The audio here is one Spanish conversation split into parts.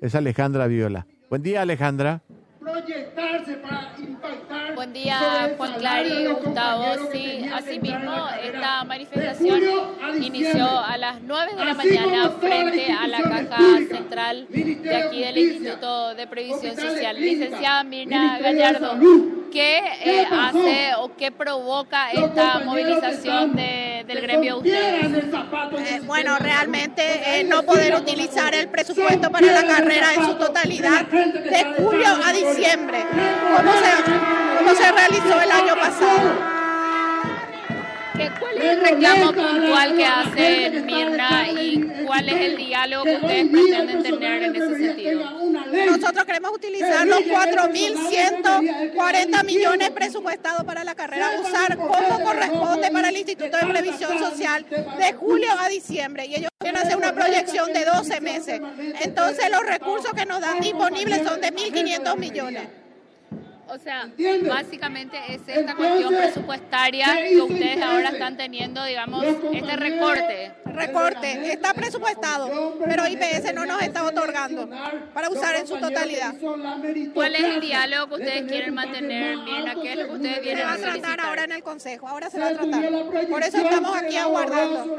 es Alejandra Viola. Buen día, Alejandra. Buen día, Juan Clary, Gustavo. Sí, asimismo, esta manifestación inició a las 9 de la mañana frente a la caja central de aquí del Instituto de Previsión Social. Licenciada Mirna Gallardo, ¿qué eh, hace o qué provoca esta movilización del gremio de ustedes? Eh, bueno, realmente eh, no poder utilizar el presupuesto para la carrera en su totalidad de julio a diciembre, como se, como se realizó el año pasado. ¿Cuál es el reclamo puntual que hace Mirna y cuál es el diálogo que ustedes pretenden tener en ese sentido? Nosotros queremos utilizar los 4.140 millones presupuestados para la carrera, usar como corresponde para el Instituto de Previsión Social de julio a diciembre. Y ellos quieren hacer una proyección de 12 meses. Entonces los recursos que nos dan disponibles son de 1.500 millones. O sea, básicamente es esta cuestión presupuestaria que ustedes ahora están teniendo, digamos, este recorte. Recorte, está presupuestado, pero IPS no nos está otorgando para usar en su totalidad. ¿Cuál es el diálogo que ustedes quieren mantener, Mirna? ¿Qué es lo que ustedes vienen a Se va a tratar ahora en el Consejo, ahora se va a tratar. Por eso estamos aquí aguardando.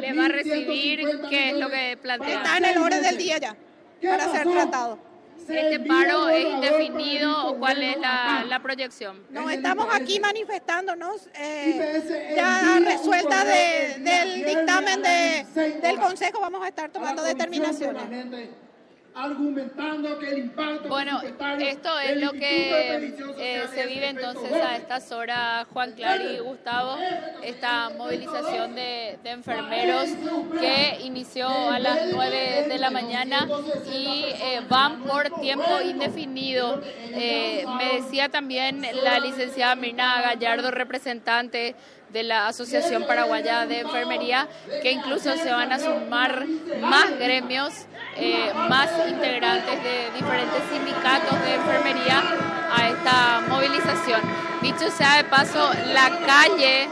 ¿Le va a recibir qué es lo que plantea? Está en el orden del día ya, para ser tratado. ¿Este paro es indefinido cuál es la, proyección? No, estamos aquí manifestándonos eh, ya resuelta del dictamen del Consejo, vamos a estar tomando determinaciones argumentando que el impacto bueno esto es lo que eh, se vive entonces a estas horas Juan Clary y Gustavo esta movilización de, enfermeros que inició a las 9 de la mañana y eh, van por tiempo indefinido. Eh, me decía también la licenciada Mirna Gallardo representante de la Asociación Paraguaya de Enfermería, que incluso se van a sumar más gremios, eh, más integrantes de diferentes sindicatos de enfermería a esta movilización. Dicho sea de paso, la calle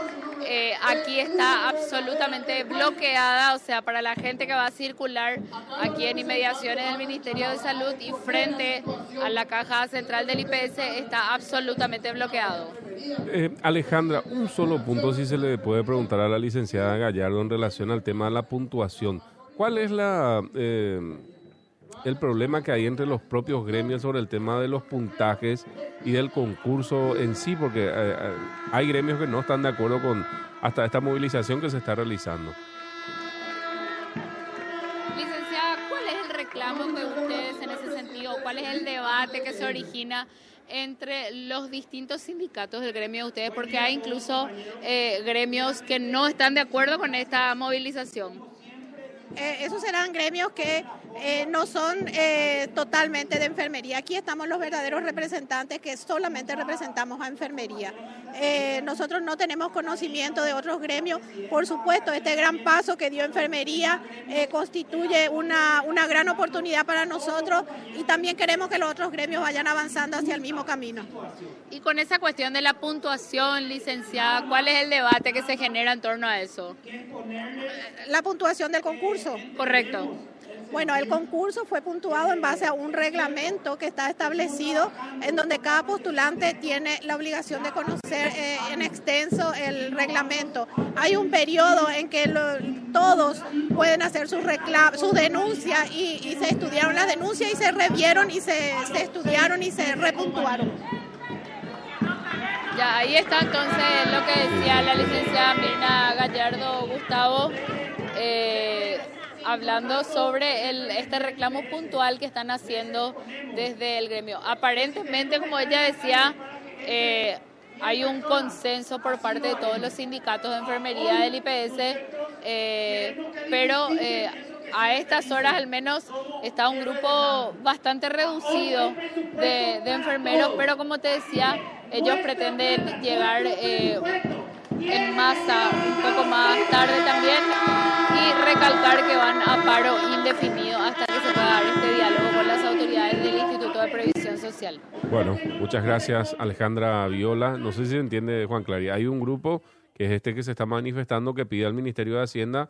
eh, aquí está absolutamente bloqueada, o sea, para la gente que va a circular aquí en inmediaciones del Ministerio de Salud y frente a la caja central del IPS está absolutamente bloqueado. Eh, Alejandra, un solo punto si se le puede preguntar a la licenciada Gallardo en relación al tema de la puntuación. ¿Cuál es la... Eh, el problema que hay entre los propios gremios sobre el tema de los puntajes y del concurso en sí, porque eh, eh, hay gremios que no están de acuerdo con hasta esta movilización que se está realizando. Reclamo de ustedes en ese sentido? ¿Cuál es el debate que se origina? entre los distintos sindicatos del gremio de ustedes, porque hay incluso eh, gremios que no están de acuerdo con esta movilización. Esos serán gremios que eh, no son eh, totalmente de enfermería. Aquí estamos los verdaderos representantes que solamente representamos a enfermería. Eh, nosotros no tenemos conocimiento de otros gremios. Por supuesto, este gran paso que dio enfermería constituye una, una gran oportunidad para nosotros y también queremos que los otros gremios vayan avanzando hacia el mismo camino. Y con esa cuestión de la puntuación, licenciada, ¿cuál es el debate que se genera en torno a eso? La puntuación del concurso. Correcto. Bueno, el concurso fue puntuado en base a un reglamento que está establecido en donde cada postulante tiene la obligación de conocer eh, en extenso el reglamento. Hay un periodo en que todos pueden hacer sus su denuncia y, se estudiaron las denuncias y se revieron y se, estudiaron y se repuntuaron. Ya, ahí está entonces lo que decía la licenciada Mirna Gallardo Gustavo. Eh, hablando sobre este reclamo puntual que están haciendo desde el gremio. Aparentemente, como ella decía, eh, hay un consenso por parte de todos los sindicatos de enfermería del IPS, eh, pero eh, a estas horas al menos está un grupo bastante reducido de enfermeros, pero como te decía, ellos pretenden llegar en masa indefinido hasta que se pueda dar este diálogo con las autoridades del Instituto de Previsión Social. Bueno, muchas gracias Alejandra Viola. No sé si se entiende Juan Clary, hay un grupo que es este que se está manifestando que pide al Ministerio de Hacienda